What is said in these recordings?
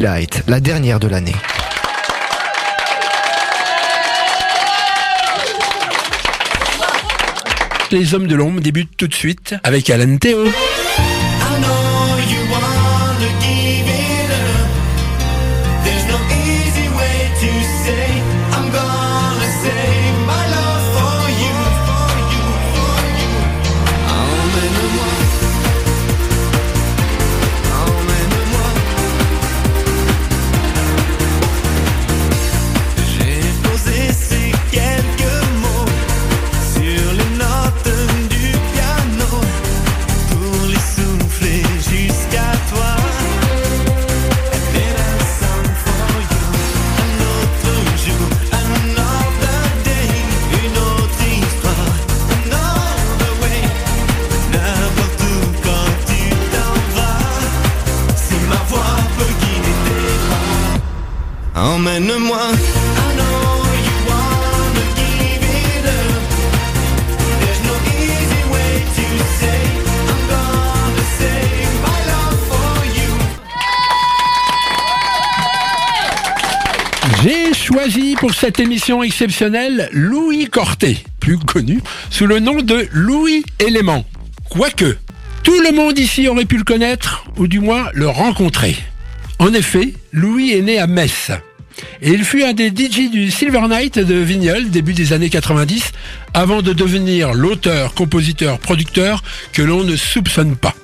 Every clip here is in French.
La dernière de l'année. Les hommes de l'ombre débutent tout de suite avec Alan Théo. Pour cette émission exceptionnelle Louis Corté, plus connu sous le nom de Louis Élément. Quoique, tout le monde ici aurait pu le connaître, ou du moins le rencontrer. En effet, Louis est né à Metz. Et il fut un des DJ du Silver Night de Vignol, début des années 90, avant de devenir l'auteur, compositeur, producteur que l'on ne soupçonne pas.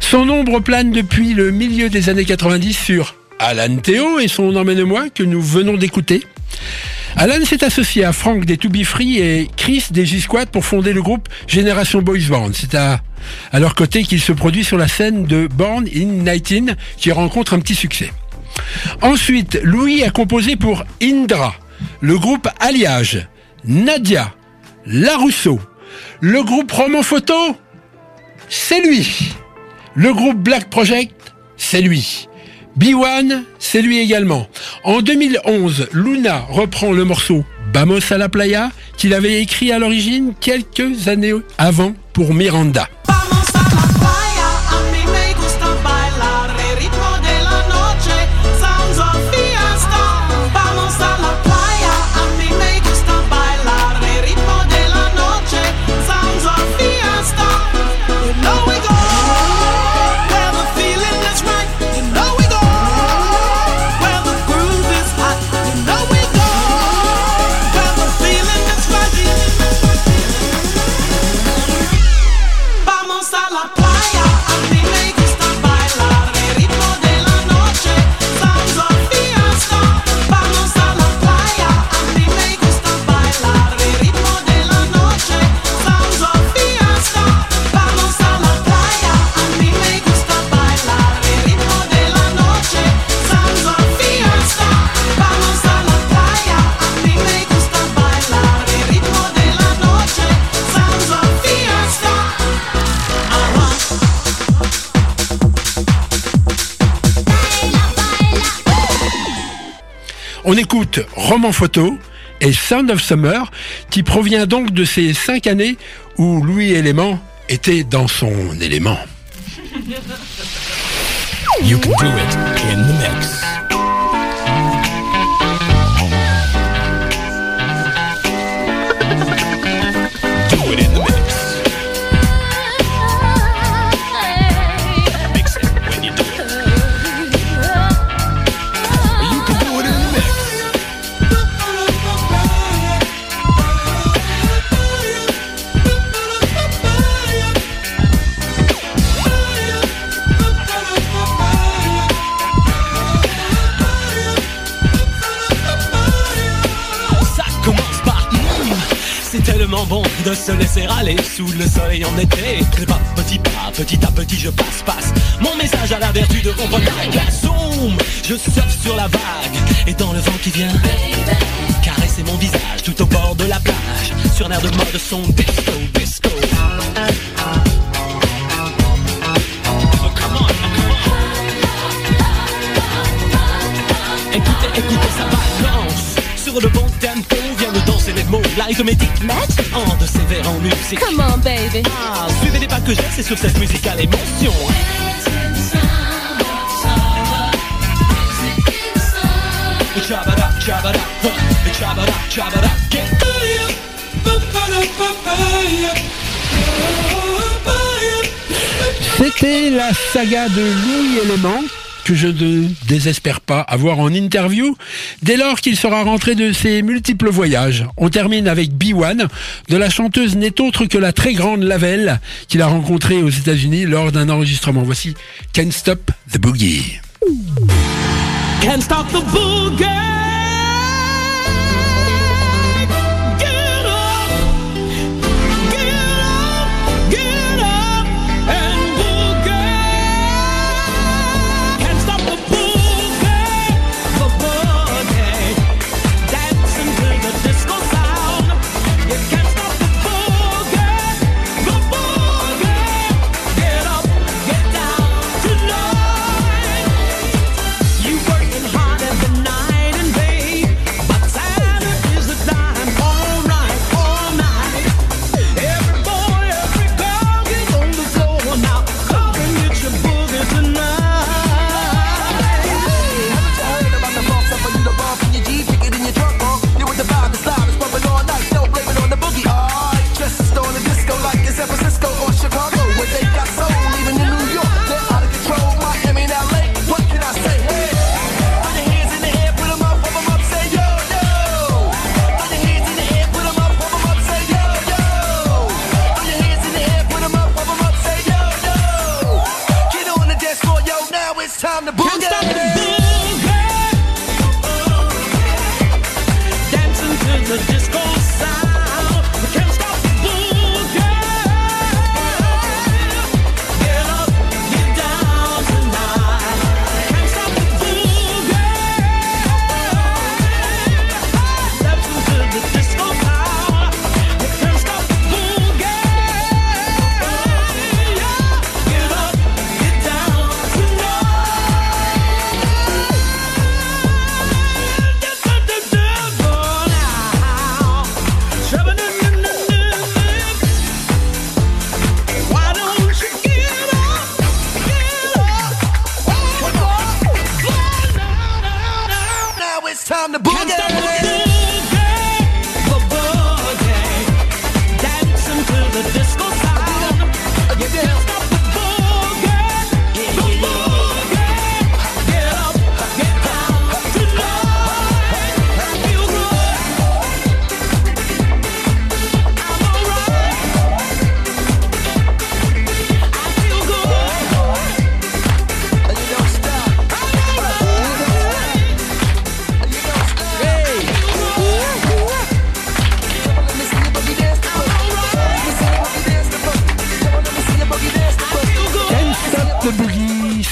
Son ombre plane depuis le milieu des années 90 sur Alan Théo et son Emmène-moi que nous venons d'écouter. Alan s'est associé à Frank des To Be Free et Chris des G-Squad pour fonder le groupe Génération Boys Band. C'est à, à leur côté qu'il se produit sur la scène de Born in 19 qui rencontre un petit succès. Ensuite, Louis a composé pour Indra, le groupe Alliage, Nadia, La Rousseau, le groupe Roman Photo, c'est lui. Le groupe Black Project, c'est lui. B1, c'est lui également. En 2011, Luna reprend le morceau Vamos a la playa qu'il avait écrit à l'origine quelques années avant pour Miranda. On écoute Roman Photo et Sound of Summer, qui provient donc de ces cinq années où Louis Élément était dans son élément. Bon de se laisser aller sous le soleil en été. Pas petit pas, petit à petit je passe, passe. Mon message à la vertu de comprendre la sombre. Je surfe sur la vague et dans le vent qui vient. Caresser mon visage tout au bord de la plage. Sur l'air de mode son disco, disco. Écoutez, écoutez, ça balance sur le bon l'arithmétique Magic En de sévère en musique. Comment baby? Ah, suivez les pas que j'ai, c'est sur cette musicale émotion hein. Chabada, C'était la saga de Louis Element que je ne désespère pas avoir en interview dès lors qu'il sera rentré de ses multiples voyages. On termine avec B1, de la chanteuse n'est autre que la très grande Lavelle qu'il a rencontrée aux États-Unis lors d'un enregistrement. Voici Can't Stop the Boogie. Can't Stop the Boogie.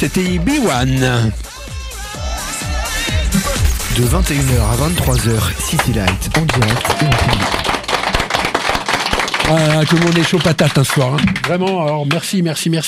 C'était B1. De 21h à 23h, City Light en direct. Ah, tout le monde est chaud patate un soir. Hein. Vraiment, alors merci, merci, merci.